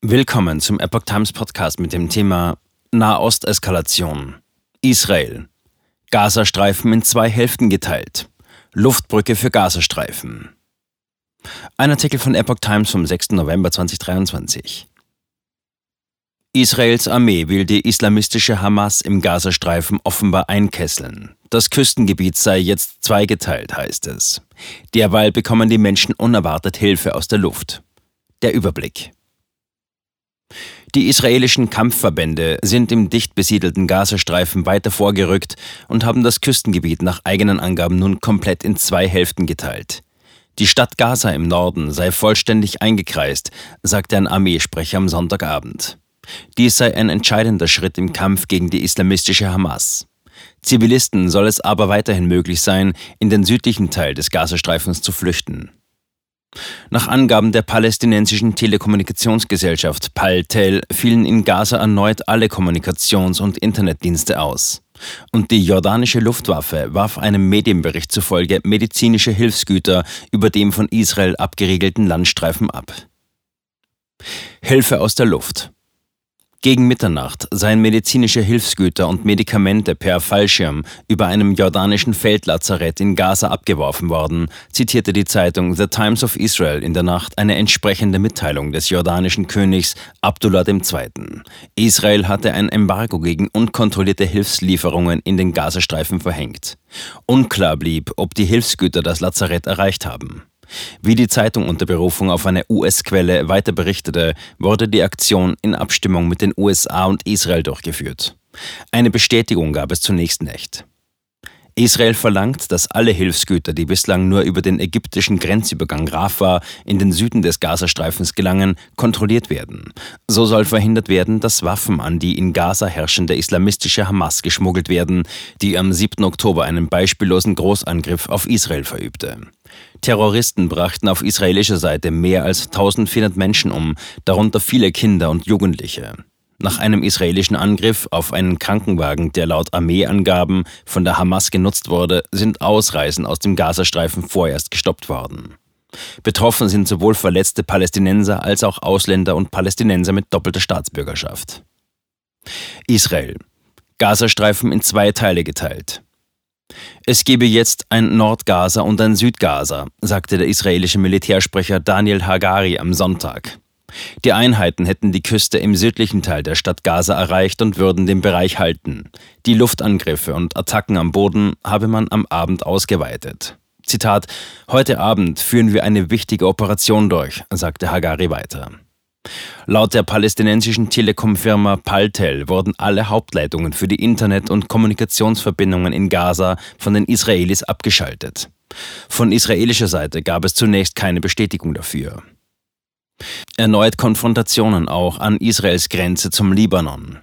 Willkommen zum Epoch Times Podcast mit dem Thema Nahosteskalation. Israel. Gazastreifen in zwei Hälften geteilt. Luftbrücke für Gazastreifen. Ein Artikel von Epoch Times vom 6. November 2023. Israels Armee will die islamistische Hamas im Gazastreifen offenbar einkesseln. Das Küstengebiet sei jetzt zweigeteilt, heißt es. Derweil bekommen die Menschen unerwartet Hilfe aus der Luft. Der Überblick. Die israelischen Kampfverbände sind im dicht besiedelten Gazastreifen weiter vorgerückt und haben das Küstengebiet nach eigenen Angaben nun komplett in zwei Hälften geteilt. Die Stadt Gaza im Norden sei vollständig eingekreist, sagte ein Armeesprecher am Sonntagabend. Dies sei ein entscheidender Schritt im Kampf gegen die islamistische Hamas. Zivilisten soll es aber weiterhin möglich sein, in den südlichen Teil des Gazastreifens zu flüchten. Nach Angaben der palästinensischen Telekommunikationsgesellschaft Paltel fielen in Gaza erneut alle Kommunikations- und Internetdienste aus. Und die jordanische Luftwaffe warf einem Medienbericht zufolge medizinische Hilfsgüter über dem von Israel abgeriegelten Landstreifen ab. Hilfe aus der Luft. Gegen Mitternacht seien medizinische Hilfsgüter und Medikamente per Fallschirm über einem jordanischen Feldlazarett in Gaza abgeworfen worden, zitierte die Zeitung The Times of Israel in der Nacht eine entsprechende Mitteilung des jordanischen Königs Abdullah II. Israel hatte ein Embargo gegen unkontrollierte Hilfslieferungen in den Gazastreifen verhängt. Unklar blieb, ob die Hilfsgüter das Lazarett erreicht haben. Wie die Zeitung unter Berufung auf eine US-Quelle weiter berichtete, wurde die Aktion in Abstimmung mit den USA und Israel durchgeführt. Eine Bestätigung gab es zunächst nicht. Israel verlangt, dass alle Hilfsgüter, die bislang nur über den ägyptischen Grenzübergang Rafah in den Süden des Gazastreifens gelangen, kontrolliert werden. So soll verhindert werden, dass Waffen an die in Gaza herrschende islamistische Hamas geschmuggelt werden, die am 7. Oktober einen beispiellosen Großangriff auf Israel verübte. Terroristen brachten auf israelischer Seite mehr als 1400 Menschen um, darunter viele Kinder und Jugendliche. Nach einem israelischen Angriff auf einen Krankenwagen, der laut Armeeangaben von der Hamas genutzt wurde, sind Ausreisen aus dem Gazastreifen vorerst gestoppt worden. Betroffen sind sowohl verletzte Palästinenser als auch Ausländer und Palästinenser mit doppelter Staatsbürgerschaft. Israel. Gazastreifen in zwei Teile geteilt. Es gebe jetzt ein Nordgaza und ein Südgaza, sagte der israelische Militärsprecher Daniel Hagari am Sonntag. Die Einheiten hätten die Küste im südlichen Teil der Stadt Gaza erreicht und würden den Bereich halten. Die Luftangriffe und Attacken am Boden habe man am Abend ausgeweitet. Zitat: Heute Abend führen wir eine wichtige Operation durch, sagte Hagari weiter. Laut der palästinensischen Telekom-Firma Paltel wurden alle Hauptleitungen für die Internet- und Kommunikationsverbindungen in Gaza von den Israelis abgeschaltet. Von israelischer Seite gab es zunächst keine Bestätigung dafür. Erneut Konfrontationen auch an Israels Grenze zum Libanon.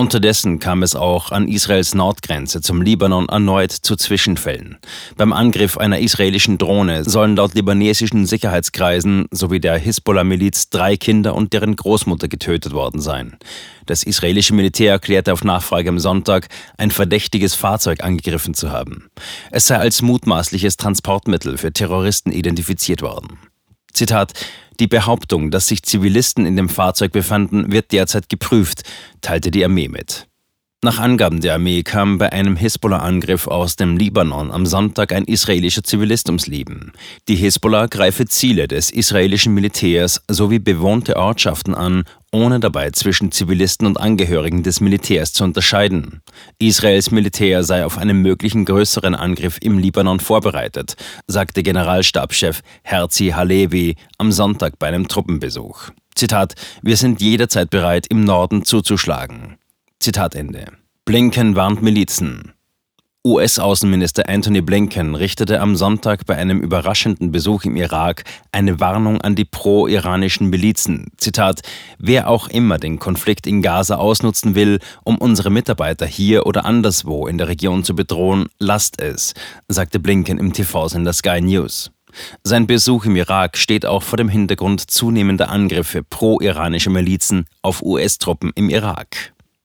Unterdessen kam es auch an Israels Nordgrenze zum Libanon erneut zu Zwischenfällen. Beim Angriff einer israelischen Drohne sollen laut libanesischen Sicherheitskreisen sowie der Hisbollah-Miliz drei Kinder und deren Großmutter getötet worden sein. Das israelische Militär erklärte auf Nachfrage am Sonntag, ein verdächtiges Fahrzeug angegriffen zu haben. Es sei als mutmaßliches Transportmittel für Terroristen identifiziert worden. Zitat die Behauptung, dass sich Zivilisten in dem Fahrzeug befanden, wird derzeit geprüft, teilte die Armee mit. Nach Angaben der Armee kam bei einem Hisbollah-Angriff aus dem Libanon am Sonntag ein israelischer Zivilist ums Leben. Die Hisbollah greife Ziele des israelischen Militärs sowie bewohnte Ortschaften an, ohne dabei zwischen Zivilisten und Angehörigen des Militärs zu unterscheiden. Israels Militär sei auf einen möglichen größeren Angriff im Libanon vorbereitet, sagte Generalstabschef Herzi Halevi am Sonntag bei einem Truppenbesuch. Zitat: Wir sind jederzeit bereit, im Norden zuzuschlagen. Zitat Ende. Blinken warnt Milizen. US-Außenminister Anthony Blinken richtete am Sonntag bei einem überraschenden Besuch im Irak eine Warnung an die pro-iranischen Milizen. Zitat: Wer auch immer den Konflikt in Gaza ausnutzen will, um unsere Mitarbeiter hier oder anderswo in der Region zu bedrohen, lasst es, sagte Blinken im TV-Sender Sky News. Sein Besuch im Irak steht auch vor dem Hintergrund zunehmender Angriffe pro-iranischer Milizen auf US-Truppen im Irak.